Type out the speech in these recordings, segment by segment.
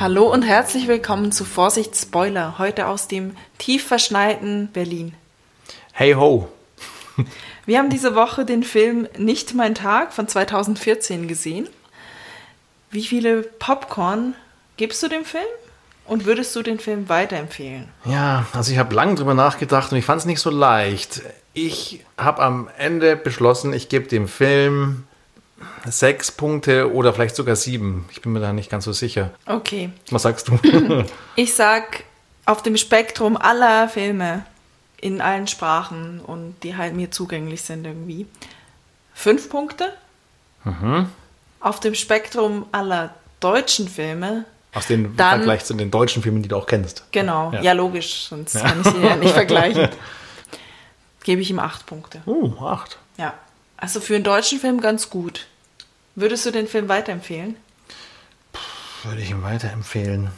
Hallo und herzlich willkommen zu Vorsicht Spoiler, heute aus dem tief verschneiten Berlin. Hey ho! Wir haben diese Woche den Film Nicht mein Tag von 2014 gesehen. Wie viele Popcorn gibst du dem Film? Und würdest du den Film weiterempfehlen? Ja, also ich habe lange drüber nachgedacht und ich fand es nicht so leicht. Ich habe am Ende beschlossen, ich gebe dem Film sechs Punkte oder vielleicht sogar sieben. Ich bin mir da nicht ganz so sicher. Okay. Was sagst du? ich sag auf dem Spektrum aller Filme in allen Sprachen und die halt mir zugänglich sind irgendwie. Fünf Punkte. Mhm. Auf dem Spektrum aller deutschen Filme. Aus dem Vergleich zu den deutschen Filmen, die du auch kennst. Genau, ja, ja logisch, sonst ja. kann ich sie ja nicht vergleichen. Gebe ich ihm acht Punkte. Oh, acht. Ja. Also für einen deutschen Film ganz gut. Würdest du den Film weiterempfehlen? Puh, würde ich ihm weiterempfehlen.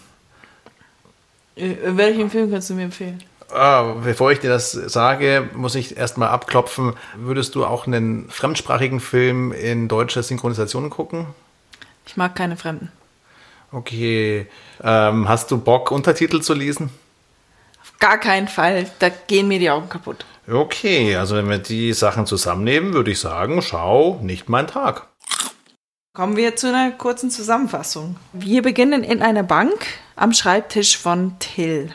Äh, welchen Film kannst du mir empfehlen? Ah, bevor ich dir das sage, muss ich erstmal abklopfen. Würdest du auch einen fremdsprachigen Film in deutscher Synchronisation gucken? Ich mag keine Fremden. Okay. Ähm, hast du Bock, Untertitel zu lesen? Auf gar keinen Fall. Da gehen mir die Augen kaputt. Okay, also wenn wir die Sachen zusammennehmen, würde ich sagen, schau, nicht mein Tag. Kommen wir zu einer kurzen Zusammenfassung. Wir beginnen in einer Bank am Schreibtisch von Till.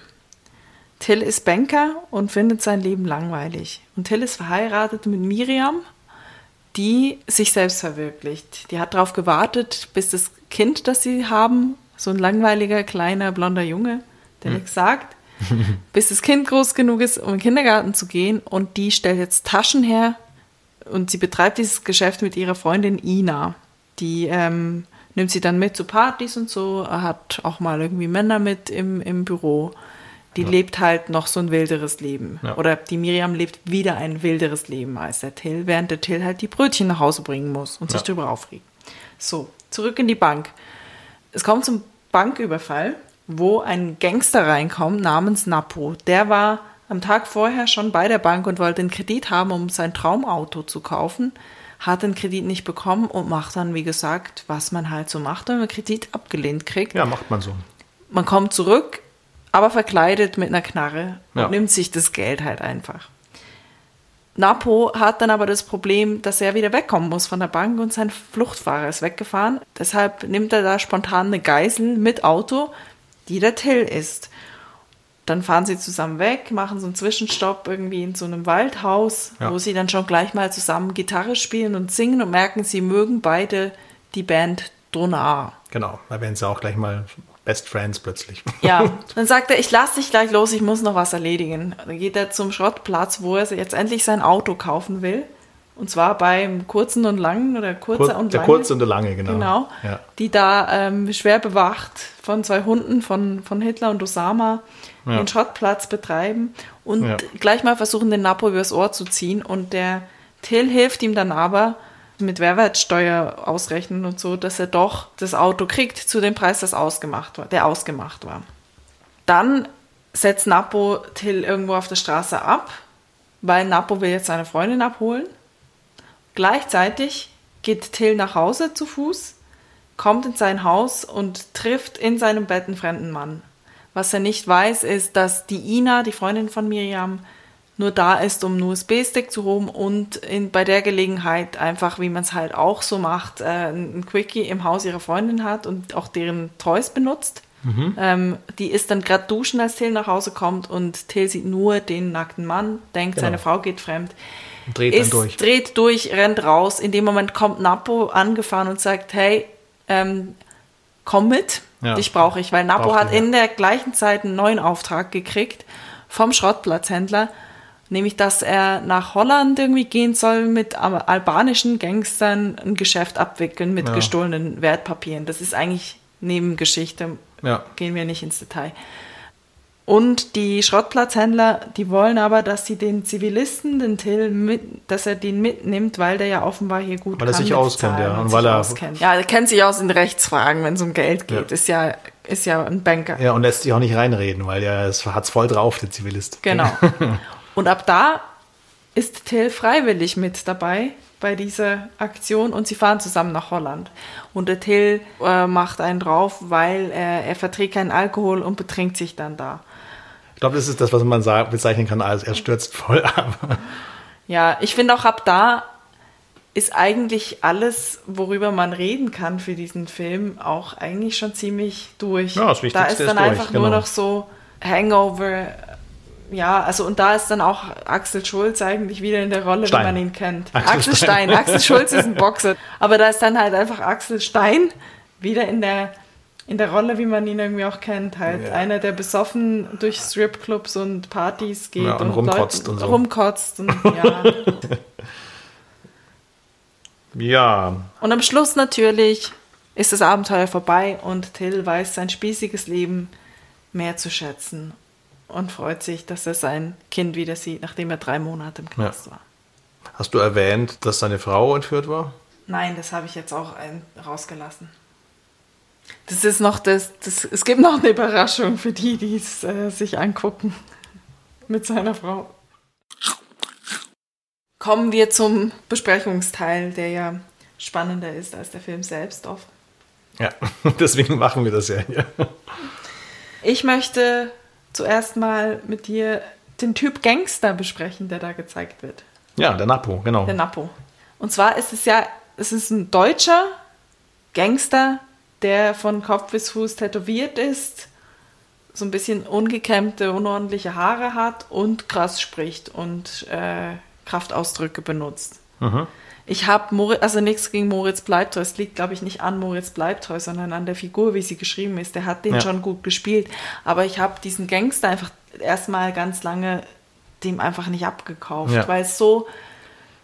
Till ist Banker und findet sein Leben langweilig. Und Till ist verheiratet mit Miriam, die sich selbst verwirklicht. Die hat darauf gewartet, bis das Kind, das sie haben, so ein langweiliger, kleiner, blonder Junge, der hm. nichts sagt, bis das Kind groß genug ist, um in den Kindergarten zu gehen. Und die stellt jetzt Taschen her und sie betreibt dieses Geschäft mit ihrer Freundin Ina. Die ähm, nimmt sie dann mit zu Partys und so, hat auch mal irgendwie Männer mit im, im Büro die ja. lebt halt noch so ein wilderes Leben. Ja. Oder die Miriam lebt wieder ein wilderes Leben als der Till, während der Till halt die Brötchen nach Hause bringen muss und sich ja. darüber aufregt. So, zurück in die Bank. Es kommt zum Banküberfall, wo ein Gangster reinkommt namens Napo. Der war am Tag vorher schon bei der Bank und wollte einen Kredit haben, um sein Traumauto zu kaufen, hat den Kredit nicht bekommen und macht dann, wie gesagt, was man halt so macht, wenn man Kredit abgelehnt kriegt. Ja, macht man so. Man kommt zurück, aber verkleidet mit einer Knarre und ja. nimmt sich das Geld halt einfach. Napo hat dann aber das Problem, dass er wieder wegkommen muss von der Bank und sein Fluchtfahrer ist weggefahren. Deshalb nimmt er da spontan eine Geisel mit Auto, die der Till ist. Dann fahren sie zusammen weg, machen so einen Zwischenstopp irgendwie in so einem Waldhaus, ja. wo sie dann schon gleich mal zusammen Gitarre spielen und singen und merken, sie mögen beide die Band Donar. Genau, da werden sie auch gleich mal Best Friends plötzlich. Ja, dann sagt er, ich lasse dich gleich los, ich muss noch was erledigen. Dann geht er zum Schrottplatz, wo er jetzt endlich sein Auto kaufen will. Und zwar beim kurzen und langen oder kurzer Kur und der lange. Der kurze und der lange, genau. Genau. Ja. Die da ähm, schwer bewacht von zwei Hunden von, von Hitler und Osama ja. den Schrottplatz betreiben und ja. gleich mal versuchen, den Napo übers Ohr zu ziehen. Und der Till hilft ihm dann aber, mit Mehrwertsteuer ausrechnen und so, dass er doch das Auto kriegt zu dem Preis, das ausgemacht war, der ausgemacht war. Dann setzt Napo Till irgendwo auf der Straße ab, weil Napo will jetzt seine Freundin abholen. Gleichzeitig geht Till nach Hause zu Fuß, kommt in sein Haus und trifft in seinem Bett einen fremden Mann. Was er nicht weiß, ist, dass die Ina, die Freundin von Miriam, nur da ist, um einen USB-Stick zu holen und in, bei der Gelegenheit einfach, wie man es halt auch so macht, äh, ein Quickie im Haus ihrer Freundin hat und auch deren Toys benutzt. Mhm. Ähm, die ist dann gerade duschen, als Till nach Hause kommt und Till sieht nur den nackten Mann, denkt, genau. seine Frau geht fremd. Dreht ist, dann durch. Dreht durch, rennt raus. In dem Moment kommt Napo angefahren und sagt, hey, ähm, komm mit, ja. dich brauche ich. Weil Napo hat in der gleichen Zeit einen neuen Auftrag gekriegt vom Schrottplatzhändler nämlich dass er nach Holland irgendwie gehen soll mit albanischen Gangstern ein Geschäft abwickeln mit ja. gestohlenen Wertpapieren. Das ist eigentlich Nebengeschichte, ja. gehen wir nicht ins Detail. Und die Schrottplatzhändler, die wollen aber, dass sie den Zivilisten, den Till, mit, dass er den mitnimmt, weil der ja offenbar hier gut Weil er sich auskennt, ja. Und weil er auskennt. Ja, er kennt sich aus in Rechtsfragen, wenn es um Geld geht. Ja. Ist ja ist ja ein Banker. Ja, und lässt sich auch nicht reinreden, weil er hat es voll drauf, der Zivilist. Genau. Und ab da ist Till freiwillig mit dabei, bei dieser Aktion und sie fahren zusammen nach Holland. Und der Till äh, macht einen drauf, weil er, er verträgt keinen Alkohol und betrinkt sich dann da. Ich glaube, das ist das, was man sagen, bezeichnen kann als er stürzt voll ab. Ja, ich finde auch ab da ist eigentlich alles, worüber man reden kann für diesen Film, auch eigentlich schon ziemlich durch. Ja, das Wichtigste da ist dann ist durch, einfach nur genau. noch so Hangover. Ja, also und da ist dann auch Axel Schulz eigentlich wieder in der Rolle, Stein. wie man ihn kennt. Axel Axel, Stein. Stein. Axel Schulz ist ein Boxer. Aber da ist dann halt einfach Axel Stein wieder in der, in der Rolle, wie man ihn irgendwie auch kennt. Halt Ja. einer, der besoffen durch Stripclubs und Partys geht Ja, und rumkotzt Leuten- und so. rumkotzt und ja. Ja, Und am Schluss natürlich ist das Abenteuer vorbei und Till weiß sein spießiges Leben mehr zu schätzen und freut sich, dass er sein Kind wieder sieht, nachdem er drei Monate im Knast war. hast du erwähnt, dass seine Frau entführt war? Nein, das habe ich jetzt auch rausgelassen. Das ist noch das, das, es gibt noch eine Überraschung für die, die es äh, sich angucken mit seiner Frau. Kommen wir zum Besprechungsteil, der ja spannender ist als der Film selbst oft. Ja, deswegen machen wir das ja hier. Ich möchte zuerst mal mit dir den Typ Gangster besprechen, der da gezeigt wird. Ja, der Napo, genau. Der Napo. Und zwar ist es ja, es ist ein deutscher Gangster, der von Kopf bis Fuß tätowiert ist, so ein bisschen ungekämmte, unordentliche Haare hat und krass spricht und äh, Kraftausdrücke benutzt. Ich habe also nichts gegen Moritz Bleibtreu. Es liegt, glaube ich, nicht an Moritz Bleibtreu, sondern an der Figur, wie sie geschrieben ist. Der hat den Ja. schon gut gespielt. Aber ich habe diesen Gangster einfach erstmal ganz lange dem einfach nicht abgekauft, Ja. weil es so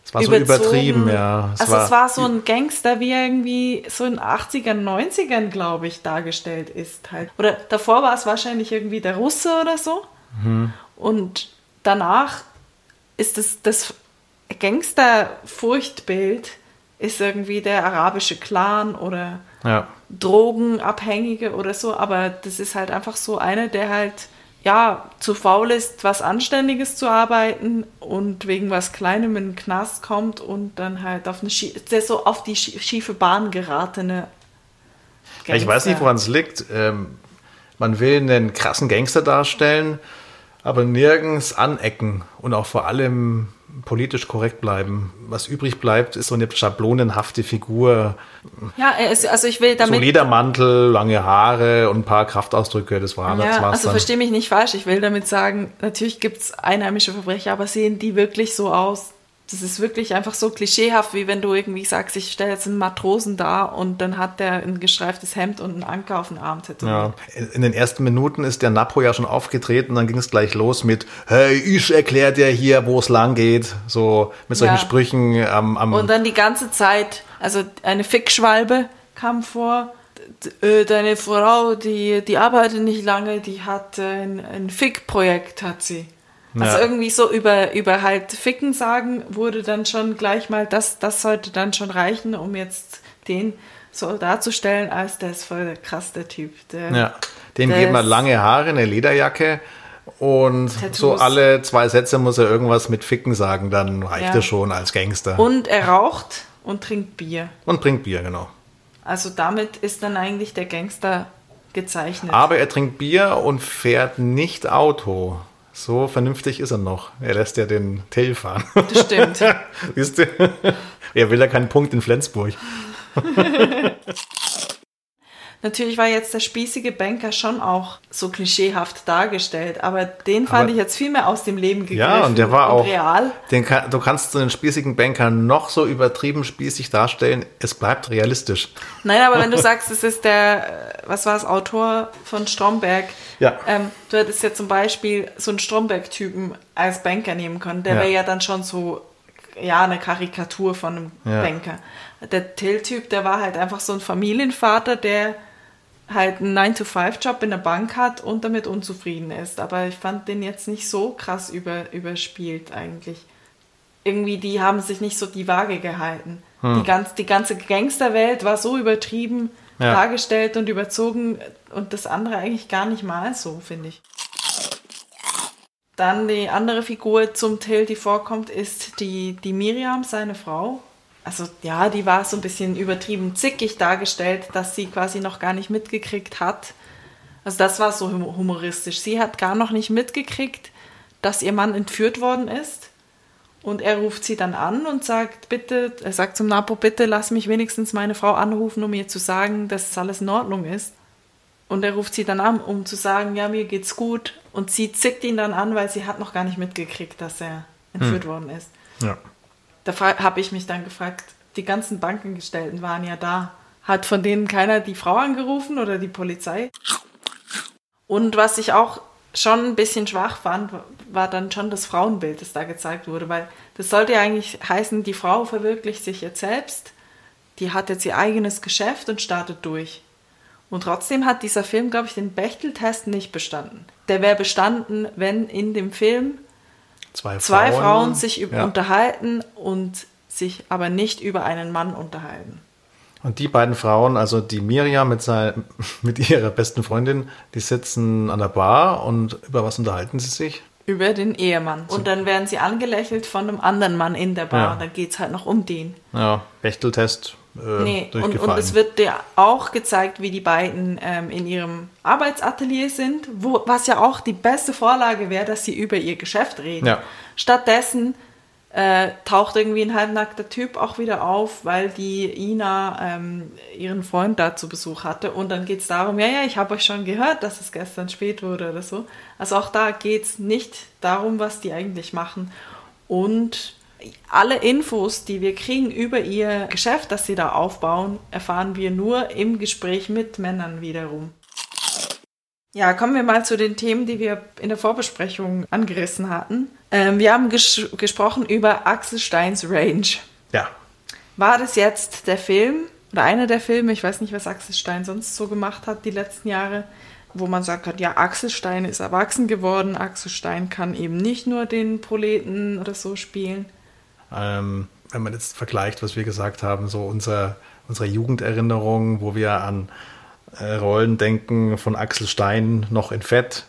Es war so übertrieben, ja. Es also es war so ein Gangster, wie er irgendwie so in 80ern, 90ern, glaube ich, dargestellt ist halt. Oder davor war es wahrscheinlich irgendwie der Russe oder so. Mhm. Und danach ist es das Gangster-Furchtbild ist irgendwie der arabische Clan oder ja. Drogenabhängige oder so, aber das ist halt einfach so einer, der halt ja zu faul ist, was Anständiges zu arbeiten und wegen was Kleinem in den Knast kommt und dann halt auf eine der so auf die schie- schiefe Bahn geratene. Ja, Ich weiß nicht, woran es liegt. Ähm, man will einen krassen Gangster darstellen, aber nirgends anecken und auch vor allem politisch korrekt bleiben. Was übrig bleibt, ist so eine schablonenhafte Figur. Ja, er ist, also ich will So damit Ledermantel, lange Haare und ein paar Kraftausdrücke, das war das Ja, war's also verstehe mich nicht falsch. Ich will damit sagen, natürlich gibt es einheimische Verbrecher, aber sehen die wirklich so aus? Das ist wirklich einfach so klischeehaft, wie wenn du irgendwie sagst, ich stelle jetzt einen Matrosen da und dann hat der ein gestreiftes Hemd und einen Anker auf den Arm tätowiert. Ja. In den ersten Minuten ist der Napo ja schon aufgetreten, dann ging es gleich los mit Hey, ich erklär dir hier, wo es lang geht. So mit solchen Ja. Sprüchen am, am Und dann die ganze Zeit, also eine Fickschwalbe kam vor. Äh, Deine Frau, die, die arbeitet nicht lange, die hat ein, ein Fick-Projekt, hat sie. Also Ja. irgendwie so über, über halt Ficken sagen, wurde dann schon gleich mal, das, das sollte dann schon reichen, um jetzt den so darzustellen, als der ist voll krass, der Typ. Der, Ja, dem wir ist- lange Haare, eine Lederjacke und Tattoos. so alle zwei Sätze muss er irgendwas mit Ficken sagen, dann reicht Ja. er schon als Gangster. Und er raucht und trinkt Bier. Und trinkt Bier, genau. Also damit ist dann eigentlich der Gangster gezeichnet. Aber er trinkt Bier und fährt nicht Auto. So vernünftig ist er noch. Er lässt ja den Till fahren. Das stimmt. Siehst du? Er will ja keinen Punkt in Flensburg. Natürlich war jetzt der spießige Banker schon auch so klischeehaft dargestellt, aber den fand Aber- ich jetzt viel mehr aus dem Leben gegriffen Ja, und der war auch. real. Den kann, du kannst so einen spießigen Banker noch so übertrieben spießig darstellen. Es bleibt realistisch. Nein, aber wenn du sagst, es ist der, äh, was war es, Autor von Stromberg, Ja. ähm, du hättest ja zum Beispiel so einen Stromberg-Typen als Banker nehmen können. Der Ja. wäre ja dann schon so, ja, eine Karikatur von einem Ja. Banker. Der Till-Typ, der war halt einfach so ein Familienvater, der halt einen 9-to-5-Job in der Bank hat und damit unzufrieden ist. Aber ich fand den jetzt nicht so krass über, überspielt eigentlich. Irgendwie, die haben sich nicht so die Waage gehalten. Die, ganz, die ganze Gangsterwelt war so übertrieben Ja. dargestellt und überzogen und das andere eigentlich gar nicht mal so, finde ich. Dann die andere Figur zum Till, die vorkommt, ist die, die Miriam, seine Frau. Also ja, die war so ein bisschen übertrieben zickig dargestellt, dass sie quasi noch gar nicht mitgekriegt hat. Also das war so humoristisch. Sie hat gar noch nicht mitgekriegt, dass ihr Mann entführt worden ist. Und er ruft sie dann an und sagt, bitte, er sagt zum Napo, bitte lass mich wenigstens meine Frau anrufen, um ihr zu sagen, dass alles in Ordnung ist. Und er ruft sie dann an, um zu sagen, ja, mir geht's gut. Und sie zickt ihn dann an, weil sie hat noch gar nicht mitgekriegt, dass er entführt hm. worden ist. Ja. Da habe ich mich dann gefragt, die ganzen Bankengestellten waren ja da. Hat von denen keiner die Frau angerufen oder die Polizei? Und was ich auch schon ein bisschen schwach fand, war dann schon das Frauenbild, das da gezeigt wurde, weil das sollte ja eigentlich heißen, die Frau verwirklicht sich jetzt selbst, die hat jetzt ihr eigenes Geschäft und startet durch. Und trotzdem hat dieser Film, glaube ich, den Bechteltest nicht bestanden. Der wäre bestanden, wenn in dem Film zwei Frauen, zwei Frauen sich ja. unterhalten und sich aber nicht über einen Mann unterhalten. Und die beiden Frauen, also die Miriam mit, sein, mit ihrer besten Freundin, die sitzen an der Bar und über was unterhalten sie sich? Über den Ehemann. Und dann werden sie angelächelt von einem anderen Mann in der Bar. Ja. Dann geht es halt noch um den. Ja, Bechteltest. Äh, nee, und, und, es wird dir auch gezeigt, wie die beiden ähm, in ihrem Arbeitsatelier sind, wo, was ja auch die beste Vorlage wäre, dass sie über ihr Geschäft reden. Ja. Stattdessen äh, taucht irgendwie ein halbnackter Typ auch wieder auf, weil die Ina ähm, ihren Freund da zu Besuch hatte. Und dann geht es darum, ja, ja, ich habe euch schon gehört, dass es gestern spät wurde oder so. Also auch da geht es nicht darum, was die eigentlich machen. Und alle Infos, die wir kriegen über ihr Geschäft, das sie da aufbauen, erfahren wir nur im Gespräch mit Männern wiederum. Ja, kommen wir mal zu den Themen, die wir in der Vorbesprechung angerissen hatten. Ähm, wir haben ges gesprochen über Axel Steins Range. Ja. War das jetzt der Film oder einer der Filme, ich weiß nicht, was Axel Stein sonst so gemacht hat die letzten Jahre, wo man sagt hat, ja, Axel Stein ist erwachsen geworden, Axel Stein kann eben nicht nur den Proleten oder so spielen. Ähm, wenn man jetzt vergleicht, was wir gesagt haben, so unser, unsere Jugenderinnerung, wo wir an äh, Rollen denken von Axel Stein noch in Fett,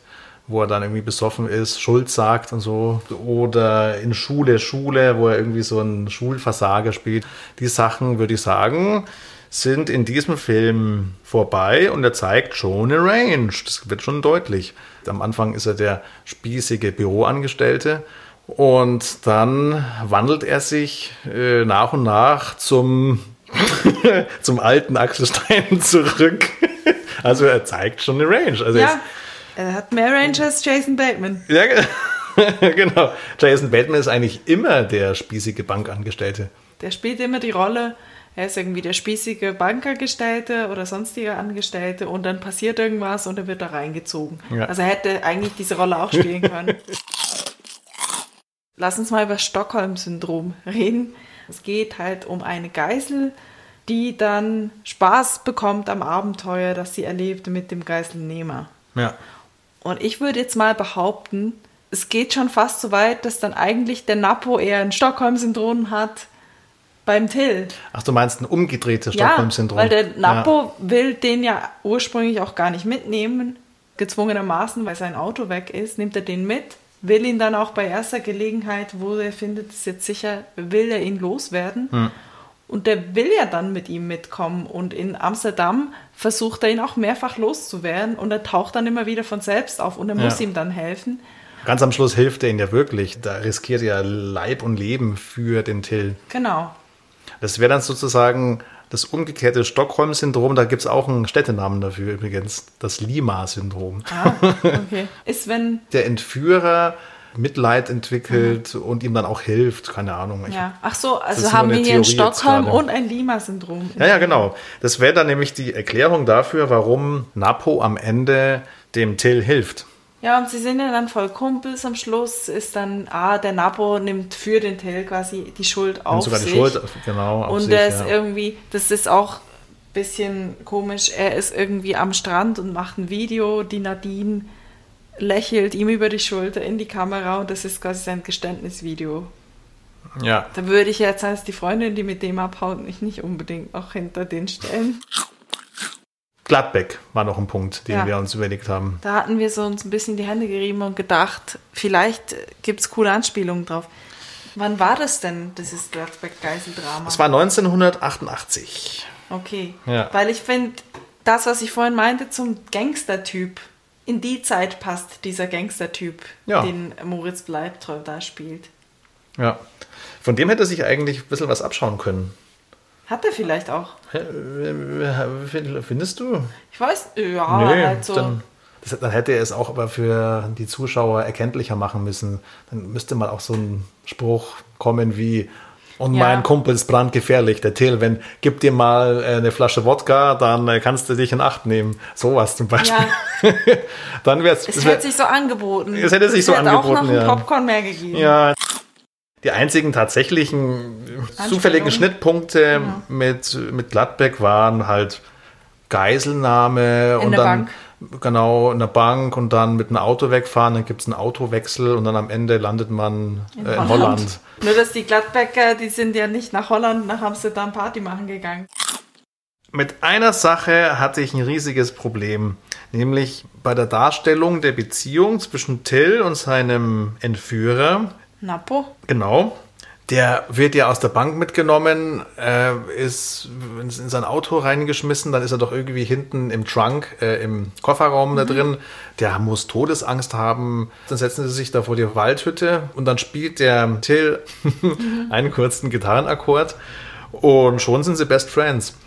wo er dann irgendwie besoffen ist, Schuld sagt und so. Oder in Schule, Schule, wo er irgendwie so ein Schulversager spielt. Die Sachen, würde ich sagen, sind in diesem Film vorbei und er zeigt schon eine Range. Das wird schon deutlich. Am Anfang ist er der spießige Büroangestellte und dann wandelt er sich äh, nach und nach zum, zum alten Axel Stein zurück. also er zeigt schon eine Range. Also ja. Er hat mehr Range als Jason Bateman. Ja, genau. Jason Bateman ist eigentlich immer der spießige Bankangestellte. Der spielt immer die Rolle, er ist irgendwie der spießige Bankangestellte oder sonstige Angestellte und dann passiert irgendwas und er wird da reingezogen. Ja. Also er hätte eigentlich diese Rolle auch spielen können. Lass uns mal über Stockholm-Syndrom reden. Es geht halt um eine Geisel, die dann Spaß bekommt am Abenteuer, das sie erlebt mit dem Geiselnehmer. Ja. Und ich würde jetzt mal behaupten, es geht schon fast so weit, dass dann eigentlich der Napo eher ein Stockholm-Syndrom hat beim Till. Ach, du meinst ein umgedrehtes Stockholm-Syndrom? Ja, weil der Napo ja. will den ja ursprünglich auch gar nicht mitnehmen, gezwungenermaßen, weil sein Auto weg ist, nimmt er den mit, will ihn dann auch bei erster Gelegenheit, wo er findet, ist jetzt sicher, will er ihn loswerden. Hm. Und der will ja dann mit ihm mitkommen. Und in Amsterdam versucht er ihn auch mehrfach loszuwerden. Und er taucht dann immer wieder von selbst auf und er muss ja. ihm dann helfen. Ganz am Schluss hilft er ihm ja wirklich. Da riskiert er Leib und Leben für den Till. Genau. Das wäre dann sozusagen das umgekehrte Stockholm-Syndrom. Da gibt es auch einen Städtenamen dafür übrigens. Das Lima-Syndrom. Ah, okay. Ist, wenn. Der Entführer Mitleid entwickelt mhm. und ihm dann auch hilft. Keine Ahnung. Ja. Ach so, also haben wir hier ein Stockholm und ein Lima-Syndrom. Ja, ja, genau. Das wäre dann nämlich die Erklärung dafür, warum Napo am Ende dem Till hilft. Ja, und sie sind ja dann voll Kumpels. Am Schluss ist dann, ah, der Napo nimmt für den Till quasi die Schuld auf sogar sich. sogar die Schuld, genau, auf Und der ist ja. irgendwie, das ist auch ein bisschen komisch, er ist irgendwie am Strand und macht ein Video, die Nadine lächelt ihm über die Schulter in die Kamera und das ist quasi sein Geständnisvideo. Ja. Da würde ich jetzt als die Freundin, die mit dem abhaut, mich nicht unbedingt auch hinter den stellen. Gladbeck war noch ein Punkt, den ja. wir uns überlegt haben. Da hatten wir so uns ein bisschen die Hände gerieben und gedacht, vielleicht gibt es coole Anspielungen drauf. Wann war das denn, dieses Gladbeck-Geiseldrama? Es war 1988. Okay. Ja. Weil ich finde, das, was ich vorhin meinte zum Gangstertyp, in die Zeit passt dieser Gangstertyp, Ja. den Moritz Bleibtreu da spielt. Ja. Von dem hätte sich eigentlich ein bisschen was abschauen können. Hat er vielleicht auch. Findest du? Ich weiß, ja, halt so. dann, das, dann hätte er es auch aber für die Zuschauer erkenntlicher machen müssen. Dann müsste mal auch so ein Spruch kommen wie und Ja. mein Kumpel ist brandgefährlich, der Till, wenn gib dir mal äh, eine Flasche Wodka, dann äh, kannst du dich in Acht nehmen. Sowas zum Beispiel. Ja, dann wäre es. es hätte sich so angeboten. Es hätte sich so hätte auch noch angeboten, ein ja. Popcorn mehr gegeben. Ja. Die einzigen tatsächlichen zufälligen Schnittpunkte mit, mit Gladbeck waren halt Geiselnahme und der dann Bank. genau in der Bank und dann mit einem Auto wegfahren, dann gibt es einen Autowechsel und dann am Ende landet man in, äh, in Holland. Nur, dass die Gladbecker, die sind ja nicht nach Holland, nach Amsterdam Party machen gegangen. Mit einer Sache hatte ich ein riesiges Problem, nämlich bei der Darstellung der Beziehung zwischen Till und seinem Entführer. Napo? Genau. Der wird ja aus der Bank mitgenommen, äh, ist in in sein Auto reingeschmissen, dann ist er doch irgendwie hinten im Trunk, äh, im Kofferraum da drin. Der muss Todesangst haben. Dann setzen sie sich da vor die Waldhütte und dann spielt der Till einen kurzen Gitarrenakkord und schon sind sie Best Friends.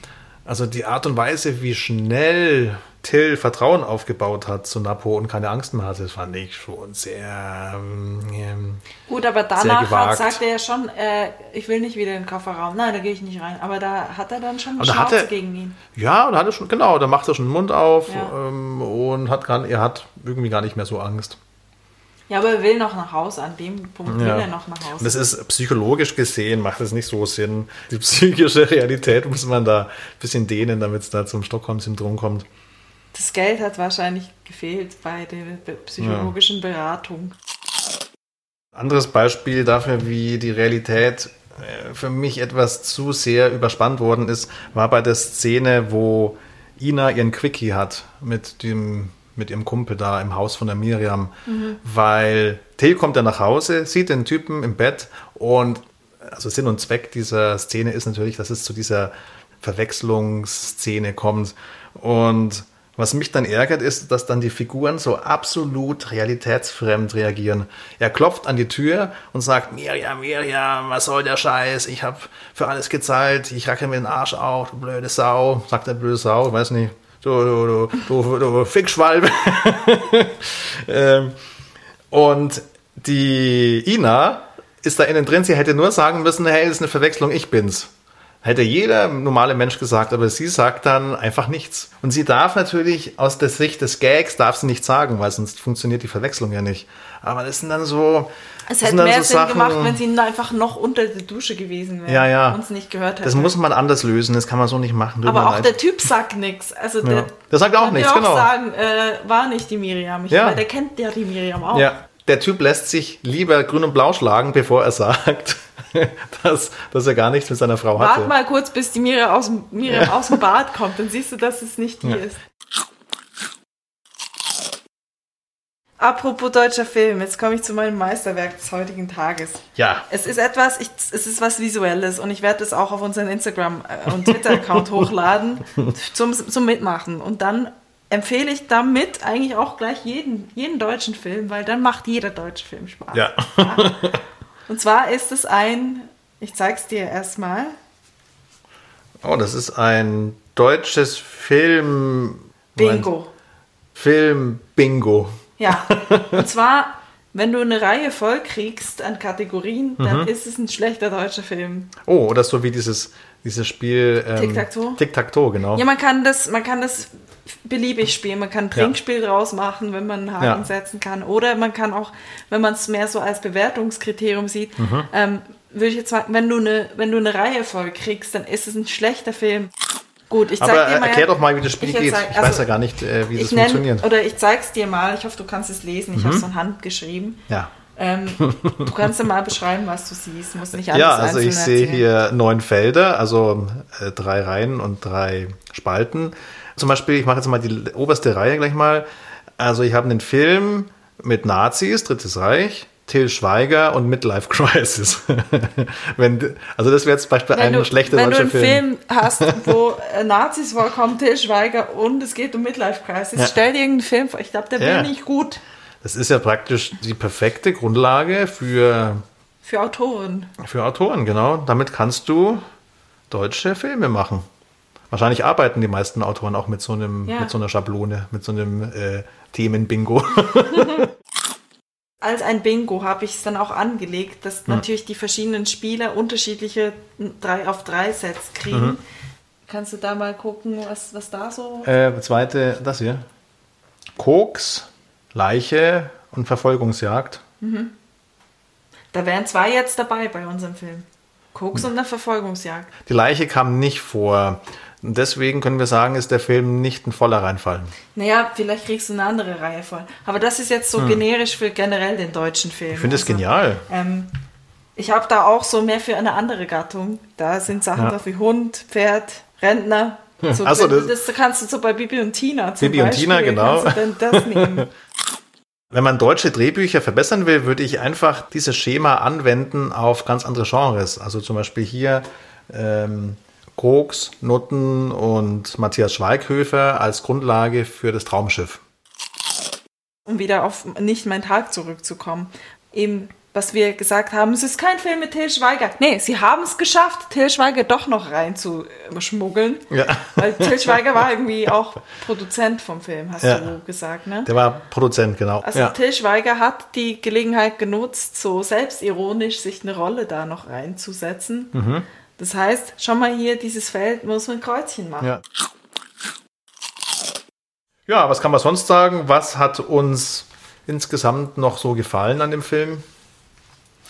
Also die Art und Weise, wie schnell Till Vertrauen aufgebaut hat zu Napo und keine Angst mehr hatte, das fand ich schon sehr ähm, Gut, aber danach hat, sagt er ja schon, äh, ich will nicht wieder in den Kofferraum. Nein, da gehe ich nicht rein. Aber da hat er dann schon eine Schnauze er- gegen ihn. Ja, und hat er schon, genau, da macht er schon den Mund auf Ja. ähm, und hat gar, er hat irgendwie gar nicht mehr so Angst. Ja, aber er will noch nach Hause. An dem Punkt will Ja. er noch nach Und Hause. das ist psychologisch gesehen, macht es nicht so Sinn. Die psychische Realität muss man da ein bisschen dehnen, damit es da zum Stockholm-Syndrom kommt. Das Geld hat wahrscheinlich gefehlt bei der psychologischen Beratung. Anderes Beispiel dafür, wie die Realität äh, für mich etwas zu sehr überspannt worden ist, war bei der Szene, wo Ina ihren Quickie hat mit dem mit ihrem Kumpel da im Haus von der Miriam, weil Till kommt dann nach Hause, sieht den Typen im Bett und also Sinn und Zweck dieser Szene ist natürlich, dass es zu dieser Verwechslungsszene kommt. Und was mich dann ärgert, ist, dass dann die Figuren so absolut realitätsfremd reagieren. Er klopft an die Tür und sagt, Miriam, Miriam, was soll der Scheiß? Ich habe für alles gezahlt, ich racke mir den Arsch auf, du blöde Sau. Sagt der blöde Sau, weiß nicht. Du, du, du, du, du Fickschwalbe. ähm, und die Ina ist da innen drin, sie hätte nur sagen müssen, hey, das ist eine Verwechslung, ich bin's. Hätte jeder normale Mensch gesagt, aber sie sagt dann einfach nichts. Und sie darf natürlich aus der Sicht des Gags darf sie nichts sagen, weil sonst funktioniert die Verwechslung ja nicht. Aber das sind dann so. Es hätte mehr so Sinn gemacht, wenn sie einfach noch unter der Dusche gewesen wäre Ja, ja. und uns nicht gehört hätte. Das muss man anders lösen, das kann man so nicht machen. Aber auch leid. der Typ sagt nichts. Also der, Ja. Der sagt auch nichts, genau. auch sagen, äh, war nicht die Miriam. Ich, Ja. Weil der kennt ja die Miriam auch. Ja, der Typ lässt sich lieber grün und blau schlagen, bevor er sagt, dass, dass er gar nichts mit seiner Frau hatte. Wart mal kurz, bis die Miriam aus, dem- Miriam aus dem Bad kommt, dann siehst du, dass es nicht die Ja. ist. Apropos deutscher Film, jetzt komme ich zu meinem Meisterwerk des heutigen Tages. Ja, Es ist etwas, ich, es ist was Visuelles und ich werde es auch auf unseren Instagram- äh, und Twitter-Account hochladen zum, zum Mitmachen. Und dann empfehle ich damit eigentlich auch gleich jeden, jeden deutschen Film, weil dann macht jeder deutsche Film Spaß. ja. Und zwar ist es ein, ich zeig's dir erstmal, Oh, das ist ein deutsches Film. Bingo. Film Bingo. Ja, und zwar, wenn du eine Reihe voll kriegst an Kategorien, dann Mhm. ist es ein schlechter deutscher Film. Oh, oder so wie dieses, dieses Spiel. Ähm, Tic-Tac-Toe? Tic-Tac-Toe, genau. Ja, man kann das, man kann das beliebig spielen. Man kann ein Trinkspiel draus machen, wenn man einen Haken Ja. setzen kann. Oder man kann auch, wenn man es mehr so als Bewertungskriterium sieht, Mhm. ähm, würde ich jetzt sagen, wenn du, eine, wenn du eine Reihe voll kriegst, dann ist es ein schlechter Film. Gut, ich zeig Aber dir mal. erklär doch mal, wie das Spiel geht. sag- ich also, weiß ja gar nicht, äh, wie das nenn, funktioniert. oder ich zeig's dir mal. Ich hoffe, du kannst es lesen. Ich habe es von Hand geschrieben. Ja. Ähm, du kannst ja mal beschreiben, was du siehst. Muss nicht alles Ja, also ich sehe hier neun Felder, also äh, drei Reihen und drei Spalten. Zum Beispiel, ich mache jetzt mal die oberste Reihe gleich mal. Also ich habe einen Film mit Nazis, Drittes Reich, Till Schweiger und Midlife Crisis. wenn, also das wäre jetzt zum Beispiel Wenn ein schlechter wenn du deutscher einen Film. Film hast, wo Nazis vorkommen, Till Schweiger und es geht um Midlife Crisis, Ja. stell dir irgendeinen Film vor. Ich glaube, der Ja. wäre nicht gut Das ist ja praktisch die perfekte Grundlage für, für Autoren. für Autoren, genau. Damit kannst du deutsche Filme machen. Wahrscheinlich arbeiten die meisten Autoren auch mit so einem, Ja. mit so einer Schablone, mit so einem äh, Themenbingo. Als ein Bingo habe ich es dann auch angelegt, dass Hm. natürlich die verschiedenen Spieler unterschiedliche 3 auf 3 Sets kriegen. Mhm. Kannst du da mal gucken, was, was da so. Äh, zweite, das hier. Koks, Leiche und Verfolgungsjagd. Da wären zwei jetzt dabei bei unserem Film. Koks und eine Verfolgungsjagd. Die Leiche kam nicht vor. Und deswegen können wir sagen, ist der Film nicht ein voller Reinfall. Naja, vielleicht kriegst du eine andere Reihe voll. Aber das ist jetzt so generisch für generell den deutschen Film. Hm. Ich finde es Also, genial. Ähm, ich habe da auch so mehr für eine andere Gattung. Da sind Sachen Ja. drauf wie Hund, Pferd, Rentner. So, Ach so, das, das- das kannst du so bei Bibi und Tina zum Bibi und Beispiel, Tina, genau. Das nehmen. Wenn man deutsche Drehbücher verbessern will, würde ich einfach dieses Schema anwenden auf ganz andere Genres. Also zum Beispiel hier ähm, Koks, Nutten und Matthias Schweighöfer als Grundlage für das Traumschiff. um wieder auf nicht mein Tag zurückzukommen. Eben, was wir gesagt haben, es ist kein Film mit Till Schweiger. Nee, sie haben es geschafft, Till Schweiger doch noch reinzuschmuggeln. Ja. Weil Till Schweiger war irgendwie auch Produzent vom Film, hast Ja. du gesagt, ne? Der war Produzent, genau. Also ja. Till Schweiger hat die Gelegenheit genutzt, so selbstironisch sich eine Rolle da noch reinzusetzen. Mhm. Das heißt, schon mal hier, dieses Feld muss man ein Kreuzchen machen. Ja. ja, was kann man sonst sagen? Was hat uns insgesamt noch so gefallen an dem Film?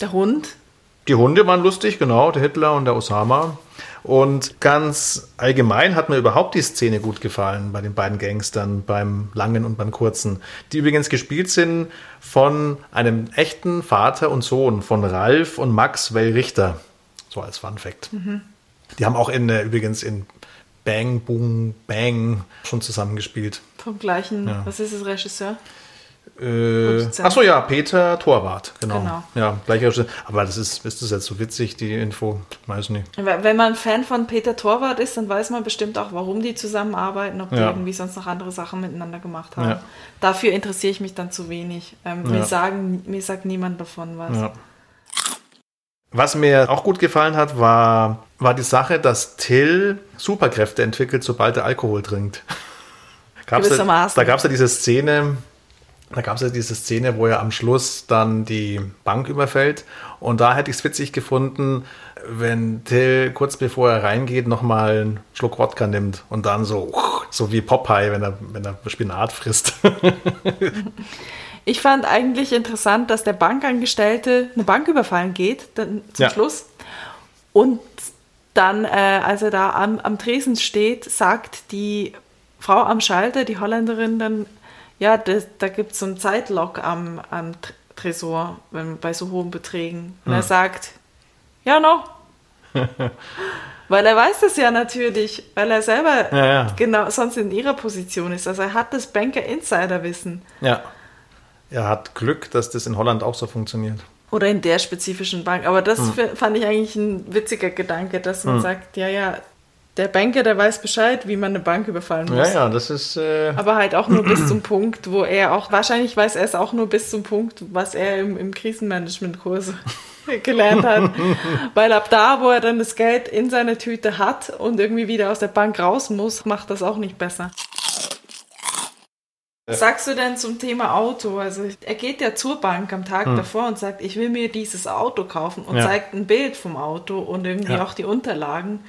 Der Hund, Die Hunde waren lustig, genau, der Hitler und der Osama. Und ganz allgemein hat mir überhaupt die Szene gut gefallen bei den beiden Gangstern, beim Langen und beim Kurzen, die übrigens gespielt sind von einem echten Vater und Sohn, von Ralf und Max Wellrichter. So als Fun Fact. Die haben auch in, äh, übrigens in Bang, Boom, Bang schon zusammengespielt. vom gleichen, Ja. was ist es, Regisseur? Äh, achso, ja, Peter Torwart, genau. Genau. Ja, gleicher. Aber das ist, ist das jetzt so witzig, die Info? Weiß nicht. Wenn man Fan von Peter Torwart ist, dann weiß man bestimmt auch, warum die zusammenarbeiten, ob die Ja. irgendwie sonst noch andere Sachen miteinander gemacht haben. Ja. Dafür interessiere ich mich dann zu wenig. Ähm, Ja. mir, sagen, mir sagt niemand davon was. Was mir auch gut gefallen hat, war, war die Sache, dass Till Superkräfte entwickelt, sobald er Alkohol trinkt. Gab's da da gab es ja diese Szene, da gab es ja diese Szene, wo er am Schluss dann die Bank überfällt. Und da hätte ich es witzig gefunden, wenn Till kurz bevor er reingeht, nochmal einen Schluck Wodka nimmt und dann so, so wie Popeye, wenn er, wenn er Spinat frisst. Ich fand eigentlich interessant, dass der Bankangestellte eine Bank überfallen geht, dann zum Ja. Schluss. Und dann, äh, als er da am, am Tresen steht, sagt die Frau am Schalter, die Holländerin, dann, ja, das, da gibt es so einen Zeitlock am, am Tr- Tresor wenn, bei so hohen Beträgen. Und er sagt, ja, noch. weil er weiß das ja natürlich, weil er selber Ja, ja. genau sonst in ihrer Position ist. Also er hat das Banker-Insider-Wissen. ja. Er hat Glück, dass das in Holland auch so funktioniert. Oder in der spezifischen Bank. Aber das Hm. fand ich eigentlich ein witziger Gedanke, dass man sagt, ja, ja, der Banker, der weiß Bescheid, wie man eine Bank überfallen muss. Ja, ja, das ist. Äh, Aber halt auch nur bis zum Punkt, wo er auch, wahrscheinlich weiß er es auch nur bis zum Punkt, was er im, im Krisenmanagement-Kurs gelernt hat. Weil ab da, wo er dann das Geld in seiner Tüte hat und irgendwie wieder aus der Bank raus muss, macht das auch nicht besser. Was sagst du denn zum Thema Auto? Also er geht ja zur Bank am Tag davor und sagt, ich will mir dieses Auto kaufen und Hm. Ja. zeigt ein Bild vom Auto und irgendwie Ja. Hm. auch die Unterlagen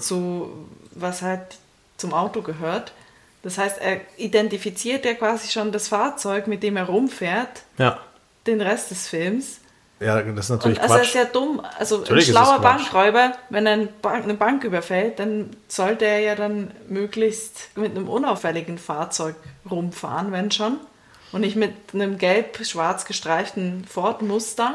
zu was halt zum Auto gehört. Das heißt, er identifiziert ja quasi schon das Fahrzeug, mit dem er rumfährt, ja. den Rest des Films. Ja, das ist Und natürlich also er Quatsch. ist ja dumm. Also ein Natürlich ist schlauer. Bankräuber, wenn er eine Bank, eine Bank überfällt, dann sollte er ja dann möglichst mit einem unauffälligen Fahrzeug rumfahren, wenn schon. Und nicht mit einem gelb-schwarz gestreiften Ford Mustang.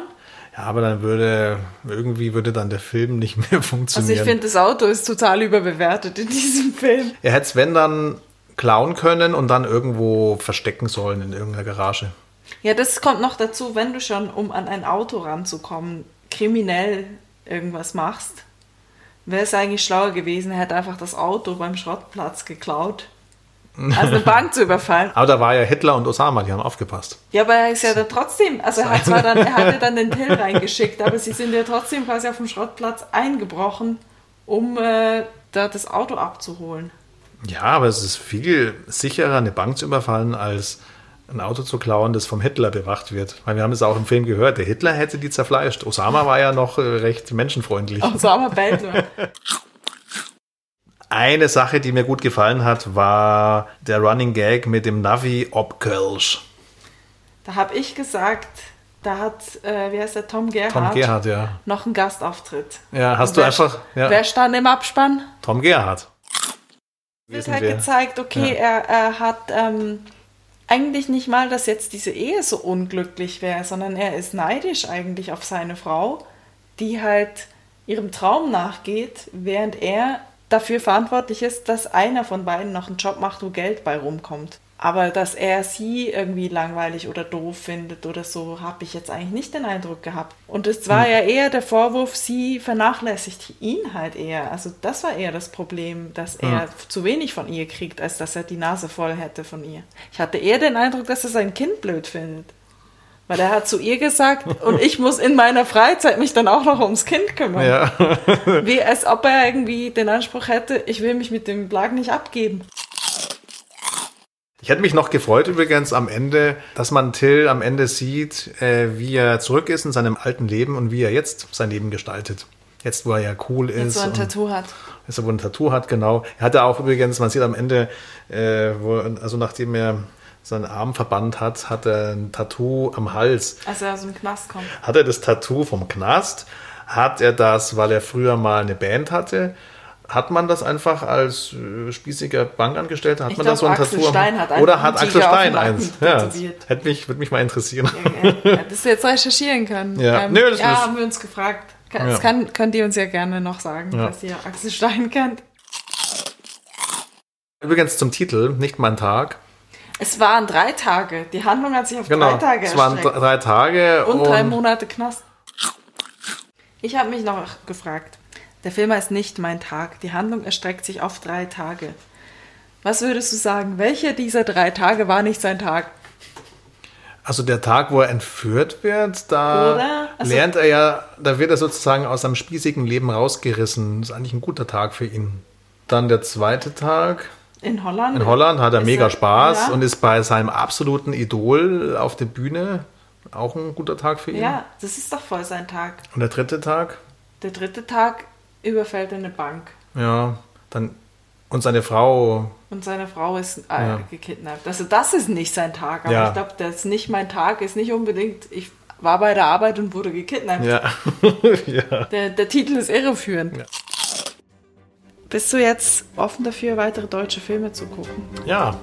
Ja, aber dann würde irgendwie würde dann der Film nicht mehr Also funktionieren. ich finde, das Auto ist total überbewertet in diesem Film. er hätte es, wenn dann, klauen können und dann irgendwo verstecken sollen in irgendeiner Garage. Ja, das kommt noch dazu, wenn du schon, um an ein Auto ranzukommen, kriminell irgendwas machst. Wäre es eigentlich schlauer gewesen, er hätte einfach das Auto beim Schrottplatz geklaut. Also eine Bank zu überfallen. Aber da war ja Hitler und Osama, die haben aufgepasst. Ja, aber er ist ja dann trotzdem, also er hat zwar dann, er hatte dann den Till reingeschickt, aber sie sind ja trotzdem quasi auf dem Schrottplatz eingebrochen, um äh, da das Auto abzuholen. Ja, aber es ist viel sicherer, eine Bank zu überfallen, als ein Auto zu klauen, das vom Hitler bewacht wird. Weil wir haben es auch im Film gehört, der Hitler hätte die zerfleischt. Osama war ja noch äh, recht menschenfreundlich. Osama bellt nur. Eine Sache, die mir gut gefallen hat, war der Running Gag mit dem Navi ob Kölsch. Da habe ich gesagt, da hat, äh, wie heißt der, Tom Gerhardt, Tom Gerhardt, ja. noch einen Gastauftritt. Ja, hast Und du wer, einfach. Ja, Wer stand im Abspann? Tom Gerhardt. wird Wissen halt wir. gezeigt, okay, er, er hat ähm, eigentlich nicht mal, dass jetzt diese Ehe so unglücklich wäre, sondern er ist neidisch eigentlich auf seine Frau, die halt ihrem Traum nachgeht, während er dafür verantwortlich ist, dass einer von beiden noch einen Job macht, wo Geld bei rumkommt. Aber dass er sie irgendwie langweilig oder doof findet oder so, habe ich jetzt eigentlich nicht den Eindruck gehabt. Und es war ja eher der Vorwurf, sie vernachlässigt ihn halt eher. Also das war eher das Problem, dass er zu wenig von ihr kriegt, als dass er die Nase voll hätte von ihr. Ich hatte eher den Eindruck, dass er sein Kind blöd findet. Weil er hat zu ihr gesagt, und ich muss in meiner Freizeit mich dann auch noch ums Kind kümmern. Ja. Wie als ob er irgendwie den Anspruch hätte, ich will mich mit dem Blag nicht abgeben. Ich hätte mich noch gefreut übrigens am Ende, dass man Till am Ende sieht, äh, wie er zurück ist in seinem alten Leben und wie er jetzt sein Leben gestaltet. Jetzt, wo er ja cool Jetzt ist. so ein und- Tattoo hat. Jetzt, wo er ein Tattoo hat, genau. Er hatte auch übrigens, man sieht am Ende, äh, wo, also nachdem er seinen Arm verbannt hat, hat er ein Tattoo am Hals. Als er aus dem Knast kommt. Hat er das Tattoo vom Knast? Hat er das, weil er früher mal eine Band hatte? Hat man das einfach als äh, spießiger Bankangestellter? Hat Ich man da glaub, so ein Axel Tattoo? Stein hat Oder hat Axel Stein eins? Ja, hätte mich, würde mich mal interessieren. Ja, Hättest du jetzt recherchieren können. Ja. Ähm, Nö, das ja, haben wir uns gefragt. Ja. Das kann, könnt ihr uns ja gerne noch sagen, Ja. dass ihr Axel Stein kennt. Übrigens zum Titel, nicht mein Tag. Es waren drei Tage. Die Handlung hat sich auf Genau, drei Tage es waren erstreckt. drei Tage. Und drei Monate Knast. Ich habe mich noch gefragt. Der Film heißt nicht mein Tag. Die Handlung erstreckt sich auf drei Tage. Was würdest du sagen? Welcher dieser drei Tage war nicht sein Tag? Also der Tag, wo er entführt wird, da? Also- lernt er ja, da wird er sozusagen aus seinem spießigen Leben rausgerissen. Das ist eigentlich ein guter Tag für ihn. Dann der zweite Tag. In Holland? In Holland hat er mega er- Spaß ja. und ist bei seinem absoluten Idol auf der Bühne. Auch ein guter Tag für ihn. Ja, das ist doch voll sein Tag. Und der dritte Tag, Der dritte Tag überfällt er eine Bank. ja, dann und seine Frau, Und seine Frau ist äh, Ja. gekidnappt. Also das ist nicht sein Tag. Aber Ja. ich glaube, das ist nicht mein Tag, ist nicht unbedingt, ich war bei der Arbeit und wurde gekidnappt. ja, ja. Der, der Titel ist irreführend. Ja. Bist du jetzt offen dafür, weitere deutsche Filme zu gucken? Ja,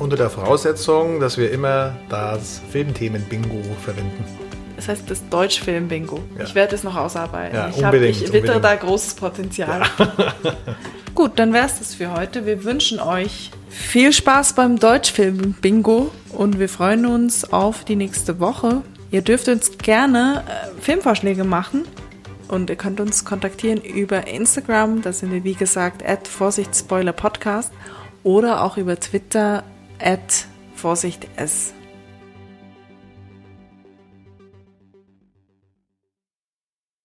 unter der Voraussetzung, dass wir immer das Filmthemen-Bingo verwenden. Das heißt das Deutschfilm-Bingo. Ja. Ich werde es noch ausarbeiten. Ja, ich hab, ich unbedingt. da großes Potenzial. Gut, dann wäre es das für heute. Wir wünschen euch viel Spaß beim Deutschfilm-Bingo und wir freuen uns auf die nächste Woche. Ihr dürft uns gerne äh, Filmvorschläge machen und ihr könnt uns kontaktieren über Instagram. Da sind wir, wie gesagt, at Vorsicht Spoiler Podcast oder auch über Twitter at Vorsicht S.